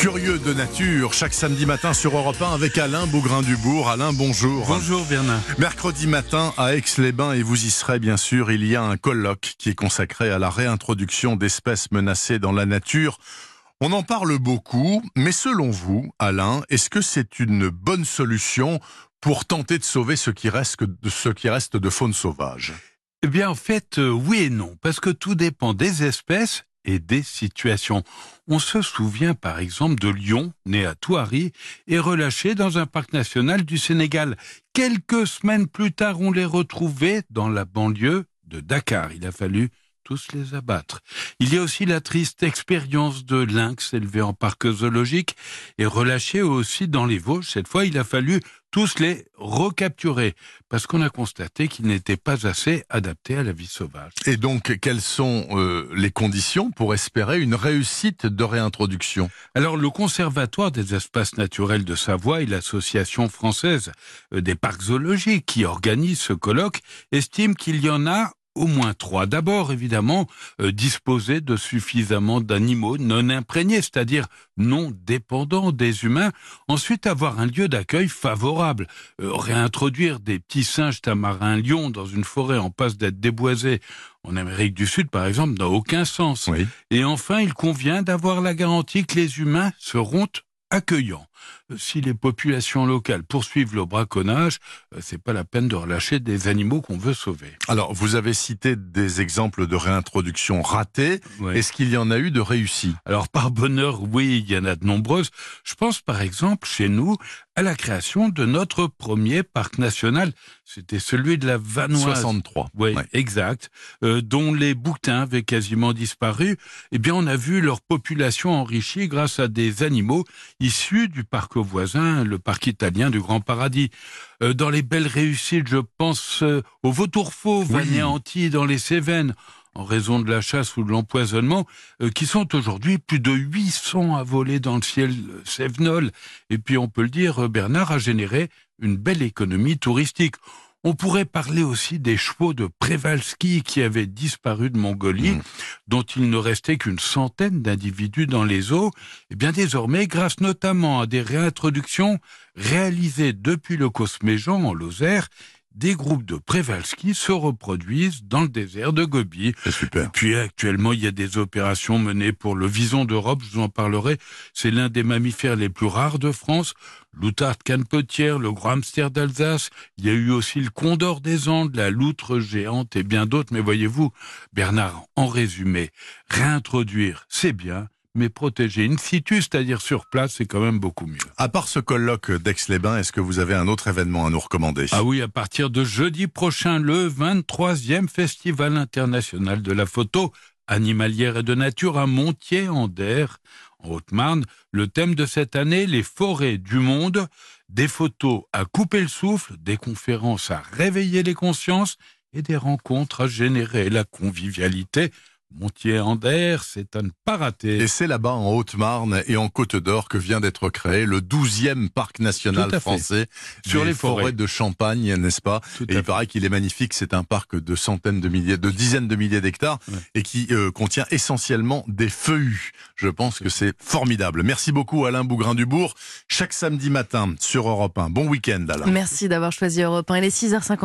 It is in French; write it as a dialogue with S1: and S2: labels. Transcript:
S1: Curieux de nature, chaque samedi matin sur Europe 1 avec Alain Bougrain-Dubourg. Alain, bonjour.
S2: Bonjour Bernard.
S1: Mercredi matin à Aix-les-Bains, et vous y serez bien sûr, il y a un colloque qui est consacré à la réintroduction d'espèces menacées dans la nature. On en parle beaucoup, mais selon vous, Alain, est-ce que c'est une bonne solution pour tenter de sauver ce qui reste de, ce qui reste de faune sauvage?
S2: Eh bien, en fait, euh, oui et non, parce que tout dépend des espèces et des situations. On se souvient par exemple de lion, né à Touari, et relâché dans un parc national du Sénégal. Quelques semaines plus tard, on les retrouvait dans la banlieue de Dakar. Il a fallu tous les abattre. Il y a aussi la triste expérience de lynx élevé en parc zoologique et relâché aussi dans les Vosges. Cette fois, il a fallu tous les recapturer parce qu'on a constaté qu'ils n'étaient pas assez adaptés à la vie sauvage.
S1: Et donc, quelles sont euh, les conditions pour espérer une réussite de réintroduction?
S2: Alors, le Conservatoire des espaces naturels de Savoie et l'Association française euh, des parcs zoologiques qui organise ce colloque estiment qu'il y en a au moins trois. D'abord, évidemment, euh, disposer de suffisamment d'animaux non imprégnés, c'est-à-dire non dépendants des humains. Ensuite, avoir un lieu d'accueil favorable. Euh, réintroduire des petits singes tamarins lions dans une forêt en passe d'être déboisée en Amérique du Sud, par exemple, n'a aucun sens. Et enfin, il convient d'avoir la garantie que les humains seront accueillant. Euh, si les populations locales poursuivent le braconnage, euh, c'est pas la peine de relâcher des animaux qu'on veut sauver.
S1: Alors, vous avez cité des exemples de réintroduction ratés. Est-ce qu'il y en a eu de réussis
S2: Alors, par bonheur, oui, il y en a de nombreuses. Je pense par exemple chez nous à la création de notre premier parc national. C'était celui de la Vanoise.
S1: 63.
S2: Oui, exact. Euh, dont les bouquetins avaient quasiment disparu. Eh bien, on a vu leur population enrichie grâce à des animaux issus du parc voisin, le parc italien du Grand Paradis. Euh, dans les belles réussites, je pense euh, au vautour fauve anéanti dans les Cévennes en raison de la chasse ou de l'empoisonnement, euh, qui sont aujourd'hui plus de 800 à voler dans le ciel cévenol. Et puis on peut le dire, Bernard a généré une belle économie touristique. On pourrait parler aussi des chevaux de Prevalski qui avaient disparu de Mongolie, mmh. Dont il ne restait qu'une centaine d'individus dans les eaux. Et eh bien désormais, grâce notamment à des réintroductions réalisées depuis le Cosméjean en Lozère, des groupes de Prevalski se reproduisent dans le désert de Gobi.
S1: super.
S2: Et puis actuellement, il y a des opérations menées pour le vison d'Europe, je vous en parlerai. C'est l'un des mammifères les plus rares de France. L'outarde canepetière, le gros hamster d'Alsace. Il y a eu aussi le condor des Andes, la loutre géante et bien d'autres. Mais voyez-vous, Bernard, en résumé, réintroduire, c'est bien, mais protéger in situ, c'est-à-dire sur place, c'est quand même beaucoup mieux.
S1: À part ce colloque d'Aix-les-Bains, est-ce que vous avez un autre événement à nous recommander?
S2: Ah oui, à partir de jeudi prochain, le 23e Festival international de la photo animalière et de nature à Montier-en-Der, en Haute-Marne. Le thème de cette année, les forêts du monde, des photos à couper le souffle, des conférences à réveiller les consciences et des rencontres à générer la convivialité. Montier-en-Der, c'est à ne pas rater.
S1: Et c'est là-bas, en Haute-Marne et en Côte d'Or, que vient d'être créé le 12e parc national français sur les forêts. de Champagne, n'est-ce pas Et il paraît qu'il est magnifique. C'est un parc de centaines de milliers, de dizaines de milliers d'hectares et qui euh, contient essentiellement des feuillus. Je pense que c'est formidable. Merci beaucoup, Alain Bougrain-Dubourg. Chaque samedi matin sur Europe 1. Bon week-end, Alain.
S3: Merci d'avoir choisi Europe 1. Il est 6h52.